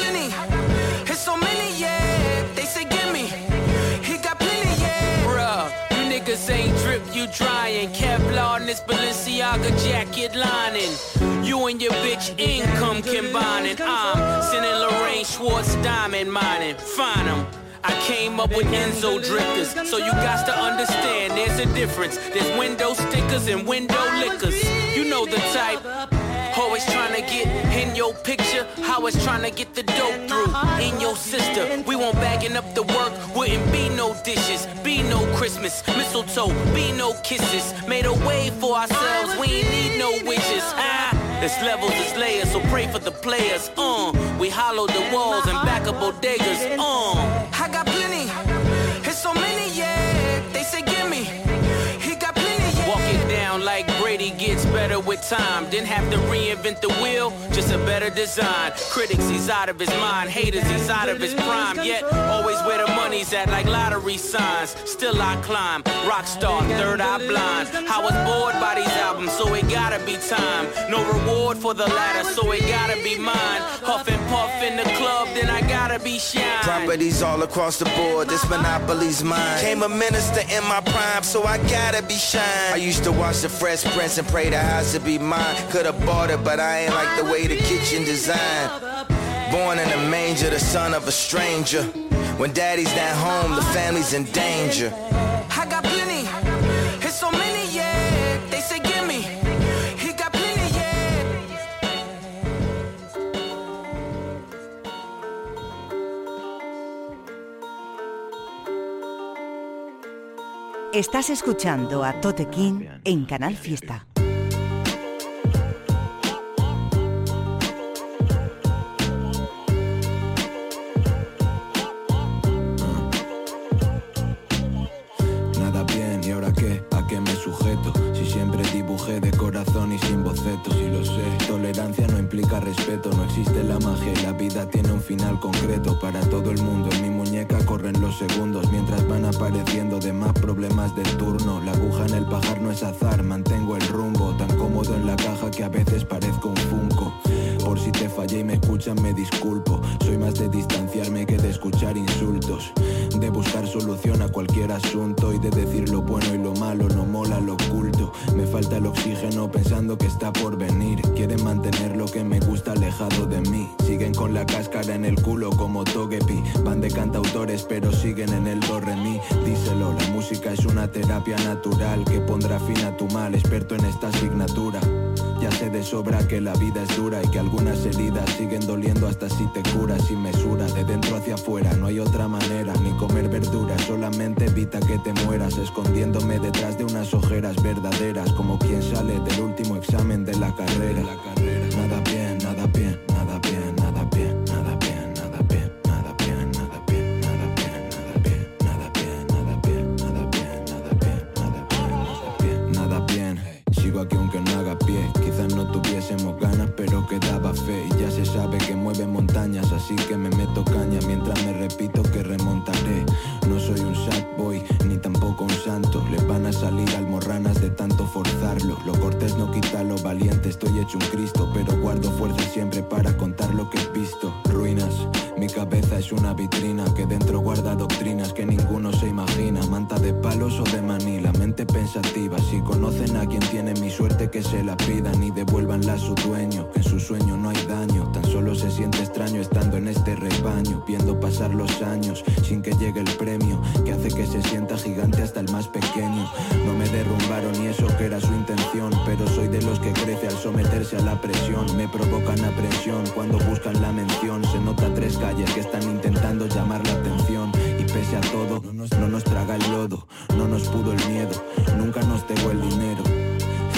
niggas ain't drip, you drying. Kevlar in this Balenciaga jacket lining. You and your bitch income combining. I'm sending Lorraine Schwartz diamond mining. Find Find 'em. I came up with Enzo drifters, so you got to understand there's a difference. There's window stickers and window liquors. You know the type. Always trying to get in your picture, it's trying to get the dope through. In your sister, we won't bagging up the work, wouldn't be no dishes, be no Christmas, mistletoe, be no kisses. Made a way for ourselves, we ain't need no wishes. Ah. It's levels, it's layers, so pray for the players. Uh, we hollowed the walls and back up bodegas. Uh, with time. Didn't have to reinvent the wheel, just a better design. Critics, he's out of his mind. Haters, he's out of his prime. Yet, always where the money's at, like lottery signs. Still I climb. Rockstar, third eye blind. I was bored by these albums, so it gotta be time. No reward for the latter, so it gotta be mine. Huff and puff in the club, then I gotta be shine. Properties all across the board, this monopoly's mine. Came a minister in my prime, so I gotta be shine. I used to watch the Fresh Prince and pray the house would be mine. Could've bought it, but I ain't like the way the kitchen designed. Born in a manger, the son of a stranger. When daddy's not home, the family's in danger. Estás escuchando a Tote King en Canal Fiesta. Nada bien, ¿y ahora qué? ¿A qué me sujeto? Si siempre dibujé de corazón y sin bocetos, y lo sé. Tolerancia no implica respeto, no existe la magia y la vida tiene un final concreto escuchan, me disculpo. Soy más de distanciarme que de escuchar insultos. De buscar solución a cualquier asunto y de decir lo bueno y lo malo, no mola lo oculto. Me falta el oxígeno pensando que está por venir. Quieren mantener lo que me gusta alejado de mí. Siguen con la cáscara en el culo como Togepi. Van de cantautores pero siguen en el do re. Díselo, la música es una terapia natural que pondrá fin a tu mal, experto en esta asignatura. Ya sé de sobra que la vida es dura y que algunas heridas siguen doliendo hasta si te curas sin mesura. De dentro hacia afuera no hay otra manera, ni comer verduras, solamente evita que te mueras, escondiéndome detrás de unas ojeras verdaderas, como quien sale del último examen de la carrera. Nada bien, que remontaré. No soy un sad boy ni tampoco un santo, les van a salir almorranas de tanto forzarlo. Lo cortés no quita lo valiente, estoy hecho un Cristo, pero guardo fuerza siempre para contar lo que he visto. Ruinas, mi cabeza es una vitrina que dentro guarda doctrinas que ninguno se imagina. Manta de palos o de maní, la mente pensativa. Si conocen a quien tiene mi suerte, que se la pidan y devuélvanla a su dueño. Que en su sueño no hay daño, tan Solo se siente extraño estando en este rebaño, viendo pasar los años sin que llegue el premio, que hace que se sienta gigante hasta el más pequeño. No me derrumbaron y eso que era su intención, pero soy de los que crece al someterse a la presión. Me provocan aprensión cuando buscan la mención. Se nota tres calles que están intentando llamar la atención y pese a todo, no nos traga el lodo, no nos pudo el miedo, nunca nos tengo el dinero.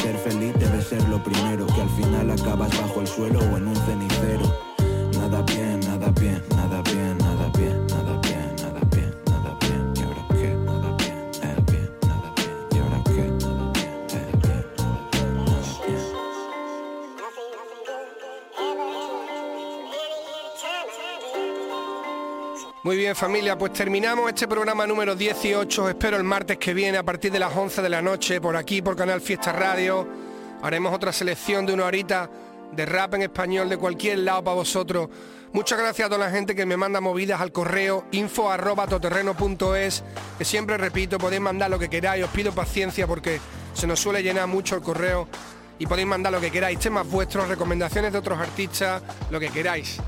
Ser feliz debe ser lo primero, que al final acabas bajo el suelo o en un cenicero. Muy bien familia, pues terminamos este programa número 18, espero el martes que viene a partir de las 11 de la noche por aquí, por Canal Fiesta Radio. Haremos otra selección de una horita de rap en español de cualquier lado para vosotros. Muchas gracias a toda la gente que me manda movidas al correo info arroba que siempre repito, podéis mandar lo que queráis, os pido paciencia porque se nos suele llenar mucho el correo y podéis mandar lo que queráis, temas vuestros, recomendaciones de otros artistas, lo que queráis.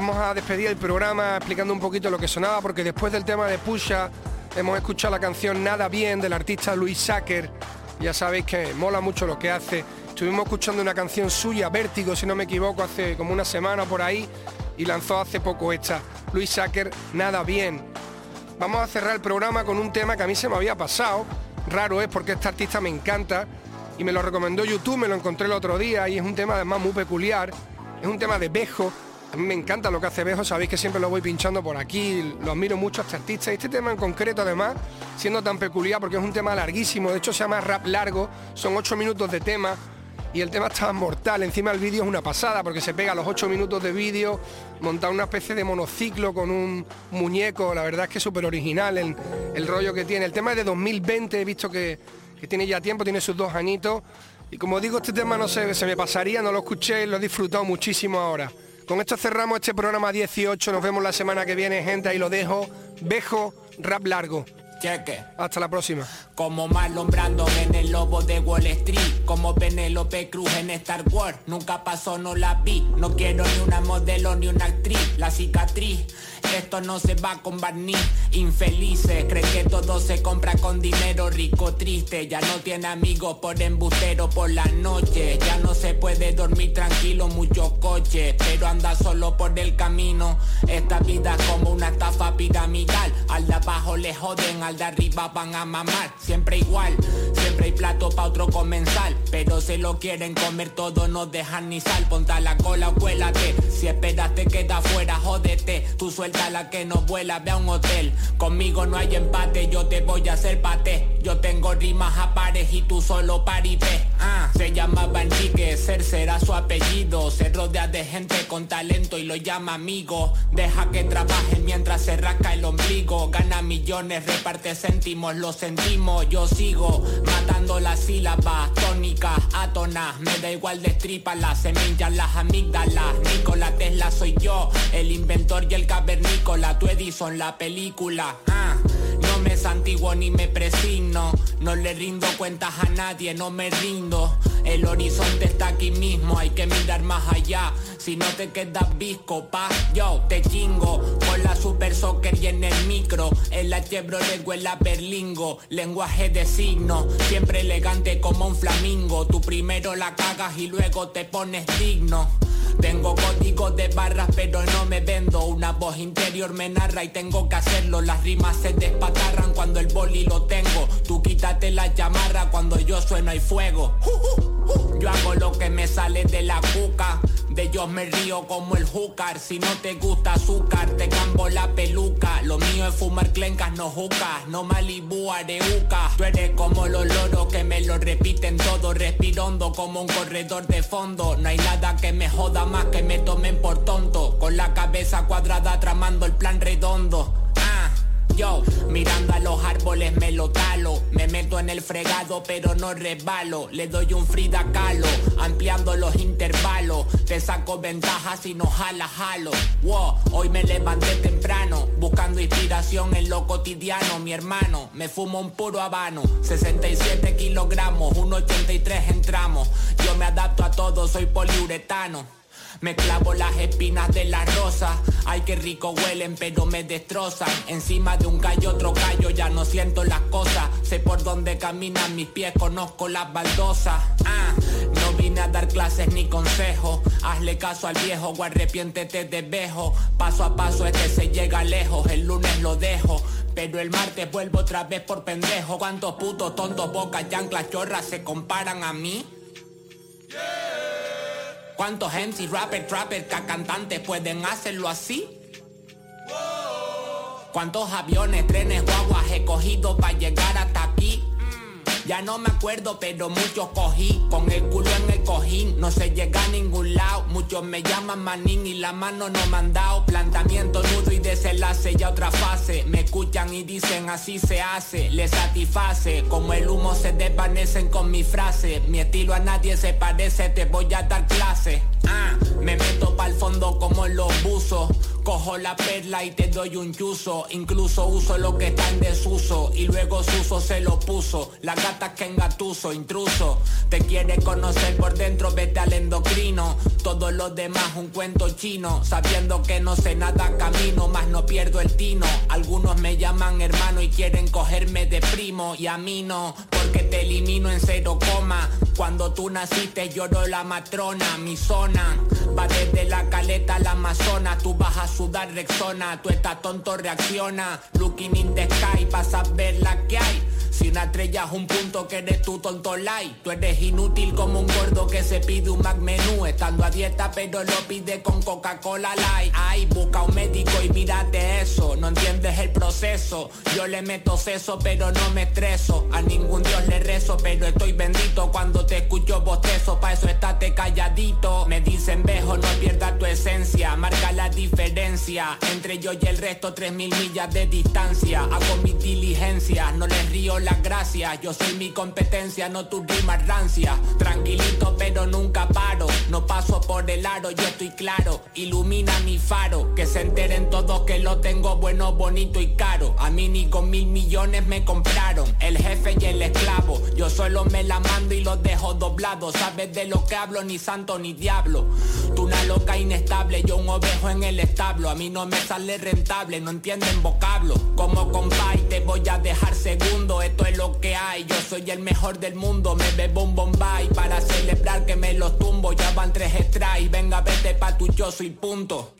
Vamos a despedir el programa explicando un poquito lo que sonaba, porque después del tema de Pusha hemos escuchado la canción Nada Bien del artista Luis Sacker. Ya sabéis que mola mucho lo que hace. Estuvimos escuchando una canción suya, Vértigo, si no me equivoco, hace como una semana por ahí, y lanzó hace poco esta. Luis Sacker, Nada Bien. Vamos a cerrar el programa con un tema que a mí se me había pasado. Raro es porque este artista me encanta y me lo recomendó YouTube, me lo encontré el otro día y es un tema además muy peculiar. Es un tema de Bejo. A mí me encanta lo que hace Bejo, sabéis que siempre lo voy pinchando por aquí, lo admiro mucho a este artista. Y este tema en concreto además, siendo tan peculiar porque es un tema larguísimo, de hecho se llama rap largo, son ocho minutos de tema y el tema está mortal. Encima el vídeo es una pasada porque se pega los 8 minutos de vídeo, monta una especie de monociclo con un muñeco. La verdad es que es súper original el, el, rollo que tiene. El tema es de 2020, he visto que, que, tiene ya tiempo, tiene sus dos añitos. Y como digo, este tema no sé, se me pasaría, no lo escuché, lo he disfrutado muchísimo ahora. Con esto cerramos este programa 18. Nos vemos la semana que viene, gente. Ahí lo dejo. Bejo, rap largo. Cheque. Hasta la próxima. Como Marlon Brando en el lobo de Wall Street. Como Penélope Cruz en Star Wars. Nunca pasó, no la vi. No quiero ni una modelo ni una actriz. La cicatriz. Esto no se va con barniz. Infelices. Cree que todo se compra con dinero. Rico, triste. Ya no tiene amigos por embustero por la noche. Ya no se puede dormir tranquilo. Muchos coches. Pero anda solo por el camino. Esta vida es como una estafa piramidal. Al de abajo le joden. Al de arriba van a mamar. Siempre igual. Siempre hay plato pa' otro comensal. Pero se lo quieren comer todo. No dejan ni sal. Ponta la cola o cuélate. Si esperas te queda fuera. Jódete. Tú suelta la que no vuela. Ve a un hotel. Conmigo no hay empate, yo te voy a hacer pate. Yo tengo rimas a pares y tú solo paripé. Ah, se llamaba Enrique, ser será su apellido. Se rodea de gente con talento y lo llama amigo. Deja que trabaje mientras se rasca el ombligo. Gana millones, reparte céntimos, lo sentimos. Yo sigo matando las sílabas tónicas, átonas. Me da igual de las semillas, las amígdalas. Nikola Tesla soy yo, el inventor y el cavernícola. Tu Edison, la película. Ah, no me santiguo ni me presigno. No le rindo cuentas a nadie, no me rindo. El horizonte está aquí mismo, hay que mirar más allá. Si no te quedas visco, pa, yo te chingo. Con la super soccer y en el micro. En la Chevrolet o en la Berlingo. Lenguaje de signo, siempre elegante como un flamingo. Tú primero la cagas y luego te pones digno. Tengo código de barras pero no me vendo. Una voz interior me narra y tengo que hacerlo. Las rimas se despatarran cuando el boli lo tengo. Tú quítate la chamarra cuando yo sueno y fuego. Yo hago lo que me sale de la cuca de ellos me río como el júcar. Si no te gusta azúcar te cambo la peluca. Lo mío es fumar clencas, no jucas No Malibu, areuca Tú eres como los loros que me lo repiten todo. Respirondo como un corredor de fondo. No hay nada que me joda más que me tomen por tonto. Con la cabeza cuadrada tramando el plan redondo. Mirando a los árboles me lo talo. Me meto en el fregado pero no resbalo. Le doy un Frida Kahlo Ampliando los intervalos. Te saco ventajas y no jala jalo. Hoy me levanté temprano Buscando inspiración en lo cotidiano. Mi hermano, me fumo un puro habano. 67 kilogramos, 1,83 entramos. Yo me adapto a todo, soy poliuretano Me clavo las espinas de la rosa. Ay, qué rico huelen, pero me destrozan. Encima de un callo, otro callo, ya no siento las cosas. Sé por dónde caminan mis pies, conozco las baldosas. Ah, no vine a dar clases ni consejos. Hazle caso al viejo o arrepiéntete de vejo. Paso a paso es que se llega lejos. El lunes lo dejo. Pero el martes vuelvo otra vez por pendejo. ¿Cuántos putos tontos, bocas, chanclas, chorras se comparan a mí? ¿Cuántos MC, rapper, trapper, cantantes pueden hacerlo así? ¿Cuántos aviones, trenes, guaguas he cogido para llegar hasta aquí? Ya no me acuerdo, pero muchos cogí con el culo en el cojín. No se llega a ningún lado. Muchos me llaman manín y la mano no me han dado. Planteamiento, nudo y desenlace, ya otra fase. Me escuchan y dicen así se hace. Les satisface. Como el humo se desvanecen con mi frase. Mi estilo a nadie se parece, te voy a dar clase. Ah, me meto pa'l fondo como los buzos. Cojo la perla y te doy un yuso. Incluso uso lo que está en desuso. Y luego Suso se lo puso. La gata que engatuso, intruso. Te quiere conocer por dentro, vete al endocrino. Todo lo demás un cuento chino. Sabiendo que no sé nada camino, más no pierdo el tino. Algunos me llaman hermano y quieren cogerme de primo. Y a mí no, porque te elimino en cero coma. Cuando tú naciste lloró la matrona, mi zona. Va desde la caleta a la amazona. Tú vas a sudar Rexona. Tú estás tonto, reacciona. Looking in the sky, vas a ver la que hay. Si una estrella es un punto que eres tú tonto light Tú eres inútil como un gordo que se pide un menú. Estando a dieta pero lo pide con Coca-Cola light. Ay, busca un médico y mírate eso. No entiendes el proceso. Yo le meto seso pero no me estreso. A ningún dios le rezo pero estoy bendito. Cuando te escucho bostezo Pa' eso estate calladito. Me dicen vejo no pierdas tu esencia. Marca la diferencia Entre yo y el resto tres mil millas de distancia. Hago mis diligencias No les río las gracias. Yo soy mi competencia, no tu rima rancia. Tranquilito, pero nunca paro. No paso por el aro, yo estoy claro. Ilumina mi faro. Que se enteren todos que lo tengo bueno, bonito y caro. A mí ni con mil millones me compraron. El jefe y el esclavo. Yo solo me la mando y los dejo doblados. Sabes de lo que hablo, ni santo ni diablo. Tú una loca inestable, yo un ovejo en el establo. A mí no me sale rentable, no entienden vocablo. Como compay te voy a dejar segundo. Esto es lo que hay, yo soy el mejor del mundo. Me bebo un bombay para celebrar que me los tumbo. Ya van tres strikes, venga, vete pa' tu yo soy punto.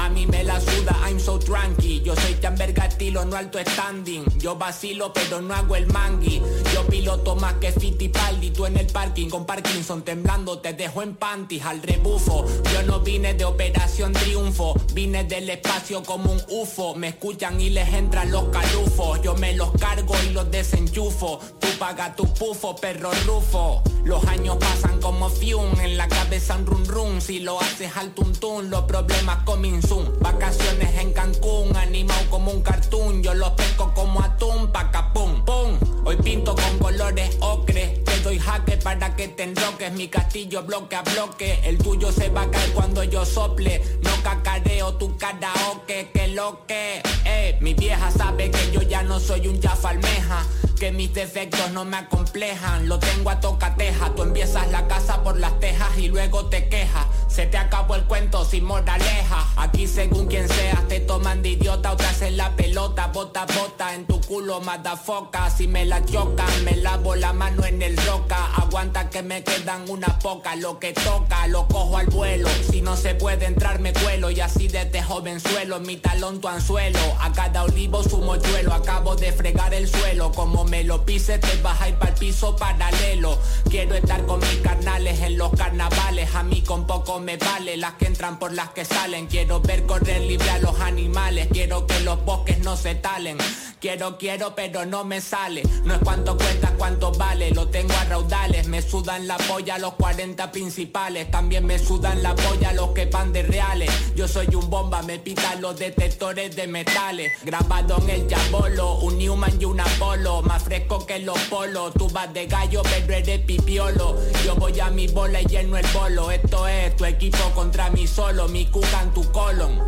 A mí me la suda, I'm so tranqui Yo soy tan verga estilo, no alto standing. Yo vacilo pero no hago el mangui Yo piloto más que Fittipaldi Tú en el parking con Parkinson temblando Te dejo en panties al rebufo. Yo no vine de Operación Triunfo Vine del espacio como un UFO. Me escuchan y les entran los calufos. Yo me los cargo y los desenchufo. Tú paga tu pufo, perro rufo. Los años pasan como fium En la cabeza un run run. Si lo haces al tuntún Los problemas coming Vacaciones en Cancún Animado como un cartoon. Yo los pesco como atún Pacapum, pum Hoy pinto con colores ocre Te doy jaque para que te enroques. Mi castillo bloque a bloque. El tuyo se va a caer cuando yo sople. No cacareo tu karaoke Que lo que eh, Mi vieja sabe que yo ya no soy un almeja que mis defectos no me acomplejan, lo tengo a tocateja, tú empiezas la casa por las tejas y luego te quejas, se te acabó el cuento sin moraleja, aquí según quien seas te toman de idiota o te hacen la pelota, bota bota en tu culo foca, si me la chocan me lavo la mano en el roca, aguanta que me quedan una poca, lo que toca lo cojo al vuelo, si no se puede entrar me cuelo y así desde jovenzuelo, mi talón tu anzuelo, a cada olivo su mochuelo, acabo de fregar el suelo, como me lo pise te vas a ir para piso paralelo, quiero estar con mis carnales en los carnavales, a mí con poco me vale, las que entran por las que salen, quiero ver correr libre a los animales, quiero que los bosques no se talen, quiero, quiero pero no me sale, no es cuánto cuesta, cuánto vale, lo tengo a raudales, me sudan la polla los 40 principales, también me sudan la polla los que van de reales, yo soy un bomba, me pitan los detectores de metales, grabado en el Yabolo, un Newman y un Apolo, fresco que los polos, tú vas de gallo pero eres pipiolo, yo voy a mi bola y lleno el bolo, esto es tu equipo contra mí solo, mi cuca en tu colon.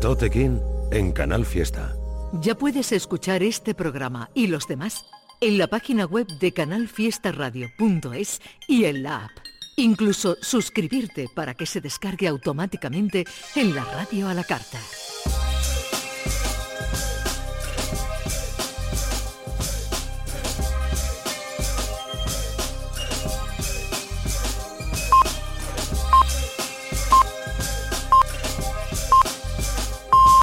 Tote King en Canal Fiesta. Ya puedes escuchar este programa y los demás en la página web de canalfiestaradio.es y en la app. incluso suscribirte para que se descargue automáticamente en la radio a la carta.